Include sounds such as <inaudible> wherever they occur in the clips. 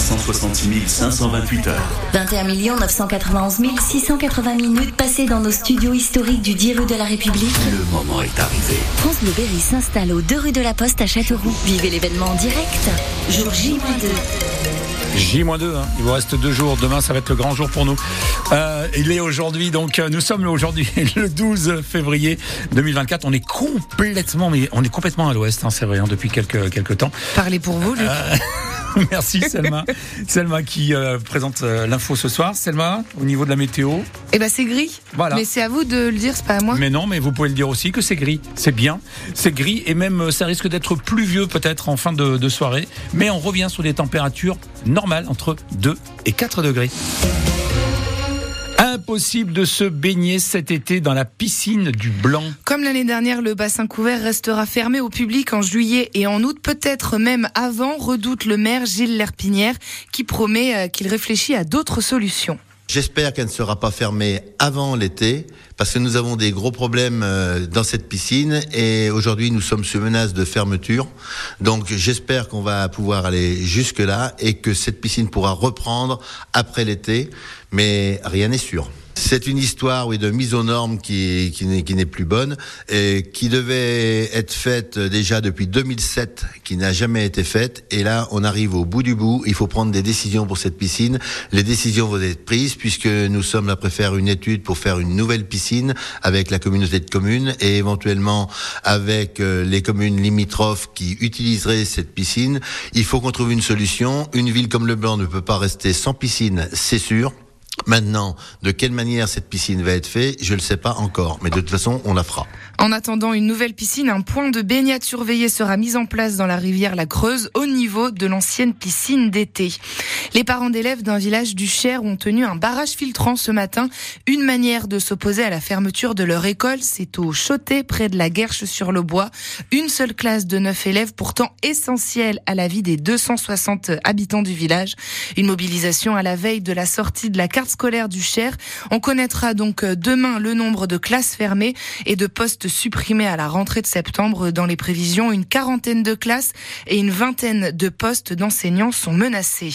366 528 heures. 21 991 680 minutes passées dans nos studios historiques du 10 rue de la République. Le moment est arrivé. France Bleu Berry s'installe aux 2 rue de la Poste à Châteauroux. Vivez l'événement en direct. Jour J-2. J-2, hein. il vous reste deux jours. Demain, ça va être le grand jour pour nous. Euh, il est aujourd'hui, donc euh, nous sommes aujourd'hui <laughs> le 12 février 2024. On est complètement, mais on est complètement à l'ouest, hein, c'est vrai, hein, depuis quelques quelques temps. Parlez pour vous, Luc. Euh, <laughs> <laughs> Merci Selma. Selma qui euh, présente euh, l'info ce soir. Selma, au niveau de la météo? Eh ben c'est gris. Voilà. Mais c'est à vous de le dire, c'est pas à moi. Mais non, mais vous pouvez le dire aussi que c'est gris. C'est bien. C'est gris et même euh, ça risque d'être pluvieux peut-être en fin de, de soirée. Mais on revient sur des températures normales entre 2 et 4 degrés. Impossible de se baigner cet été dans la piscine du Blanc. Comme l'année dernière, le bassin couvert restera fermé au public en juillet et en août, peut-être même avant, redoute le maire Gilles Lerpinière qui promet euh, qu'il réfléchit à d'autres solutions. J'espère qu'elle ne sera pas fermée avant l'été, parce que nous avons des gros problèmes euh, dans cette piscine et aujourd'hui nous sommes sous menace de fermeture. Donc j'espère qu'on va pouvoir aller jusque là et que cette piscine pourra reprendre après l'été, mais rien n'est sûr. C'est une histoire oui, de mise aux normes qui, qui n'est plus bonne, et qui devait être faite déjà depuis 2007, qui n'a jamais été faite. Et là, on arrive au bout du bout. Il faut prendre des décisions pour cette piscine. Les décisions vont être prises puisque nous sommes là à faire une étude pour faire une nouvelle piscine avec la communauté de communes et éventuellement avec euh, les communes limitrophes qui utiliseraient cette piscine. Il faut qu'on trouve une solution. Une ville comme Le Blanc ne peut pas rester sans piscine, c'est sûr. Maintenant, de quelle manière cette piscine va être faite, je ne le sais pas encore, mais de toute façon, on la fera. En attendant une nouvelle piscine, un point de baignade surveillé sera mis en place dans la rivière La Creuse au niveau de l'ancienne piscine d'été. Les parents d'élèves d'un village du Cher ont tenu un barrage filtrant ce matin. Une manière de s'opposer à la fermeture de leur école, c'est au Choté, près de la Guerche sur le Bois. Une seule classe de neuf élèves, pourtant essentielle à la vie des 260 habitants du village. Une mobilisation à la veille de la sortie de la carte scolaire du Cher. On connaîtra donc demain le nombre de classes fermées et de postes supprimés à la rentrée de septembre. Dans les prévisions, une quarantaine de classes et une vingtaine de postes d'enseignants sont menacés.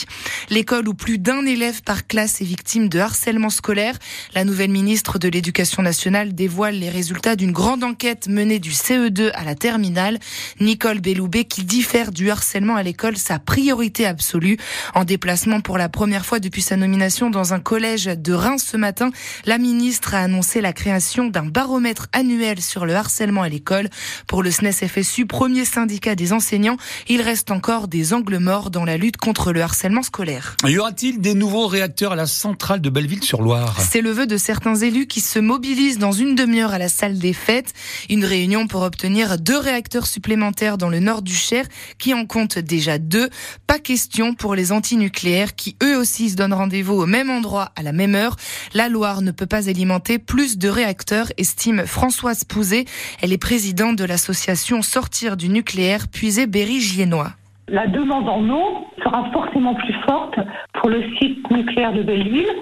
L'école où plus d'un élève par classe est victime de harcèlement scolaire. La nouvelle ministre de l'Éducation nationale dévoile les résultats d'une grande enquête menée du CE2 à la terminale. Nicole Belloubet qui diffère du harcèlement à l'école sa priorité absolue. En déplacement pour la première fois depuis sa nomination dans un collège de Reims ce matin, la ministre a annoncé la création d'un baromètre annuel sur le harcèlement à l'école. Pour le SNES FSU, premier syndicat des enseignants, il reste encore des angles morts dans la lutte contre le harcèlement scolaire. Y aura-t-il des nouveaux réacteurs à la centrale de Belleville-sur-Loire C'est le vœu de certains élus qui se mobilisent dans une demi-heure à la salle des fêtes. Une réunion pour obtenir deux réacteurs supplémentaires dans le nord du Cher, qui en compte déjà deux. Pas question pour les antinucléaires qui eux aussi se donnent rendez-vous au même endroit à la même heure. La Loire ne peut pas alimenter plus de réacteurs, estime Françoise Pouzet. Elle est présidente de l'association Sortir du nucléaire, puisé Berry-Giennois. La demande en eau sera forcément plus forte pour le site nucléaire de Belleville.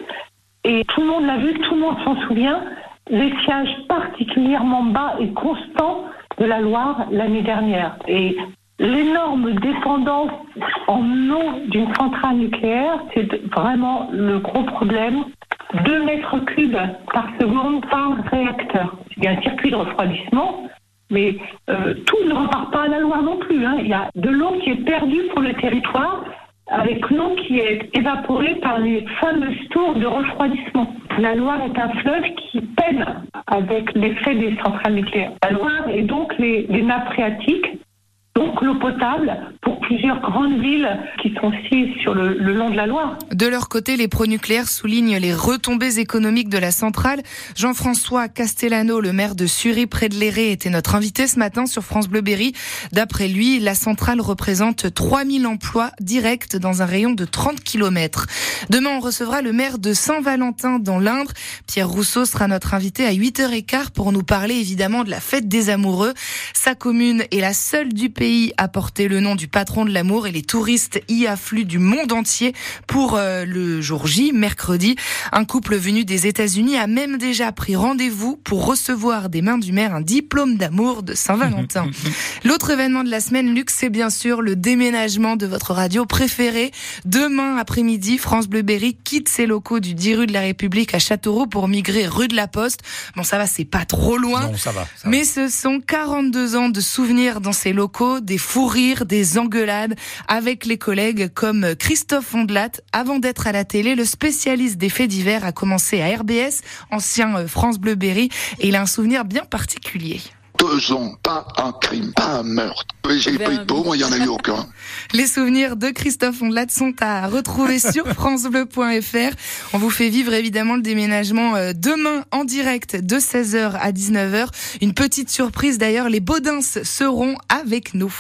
Et tout le monde l'a vu, tout le monde s'en souvient, l'étiage particulièrement bas et constant de la Loire l'année dernière. L'énorme dépendance en eau d'une centrale nucléaire, c'est vraiment le gros problème. 2 mètres cubes par seconde par réacteur. Il y a un circuit de refroidissement, mais euh, tout ne repart pas à la Loire non plus. Hein. Il y a de l'eau qui est perdue pour le territoire avec l'eau qui est évaporée par les fameuses tours de refroidissement. La Loire est un fleuve qui peine avec l'effet des centrales nucléaires. La Loire et donc les, les nappes phréatiques donc l'eau potable plusieurs grandes villes qui sont aussi sur le, long de la Loire. De leur côté, les pro-nucléaires soulignent les retombées économiques de la centrale. Jean-François Castellano, le maire de Sury près de Léré, était notre invité ce matin sur France Bleu Berry. D'après lui, la centrale représente 3000 emplois directs dans un rayon de 30 km. Demain, on recevra le maire de Saint-Valentin dans l'Indre. Pierre Rousseau sera notre invité à 8h15 pour nous parler évidemment de la fête des amoureux. Sa commune est la seule du pays à porter le nom du patron de l'amour et les touristes y affluent du monde entier pour euh, le jour J, mercredi. Un couple venu des États-Unis a même déjà pris rendez-vous pour recevoir des mains du maire un diplôme d'amour de Saint-Valentin. <laughs> L'autre événement de la semaine, Luc, c'est bien sûr le déménagement de votre radio préférée. Demain après-midi, France Bleu Berry quitte ses locaux du 10 rue de la République à Châteauroux pour migrer rue de la Poste. Bon, ça va, c'est pas trop loin. Non, ça va. ça va. Mais ce sont 42 ans de souvenirs dans ces locaux, des fous rires, des engueulades avec les collègues comme Christophe Ondelat. Avant d'être à la télé, le spécialiste des faits divers a commencé à RBS, ancien euh, France Bleu Berry, et il a un souvenir bien particulier. Deux ans, pas un crime, pas un meurtre. J'ai pris de peau, moi, il n'y en a eu aucun. <laughs> Les souvenirs de Christophe Ondelat sont à retrouver <laughs> sur francebleu.fr. On vous fait vivre évidemment le déménagement euh, demain en direct de 16h à 19h. Une petite surprise d'ailleurs, les Baudins seront avec nous.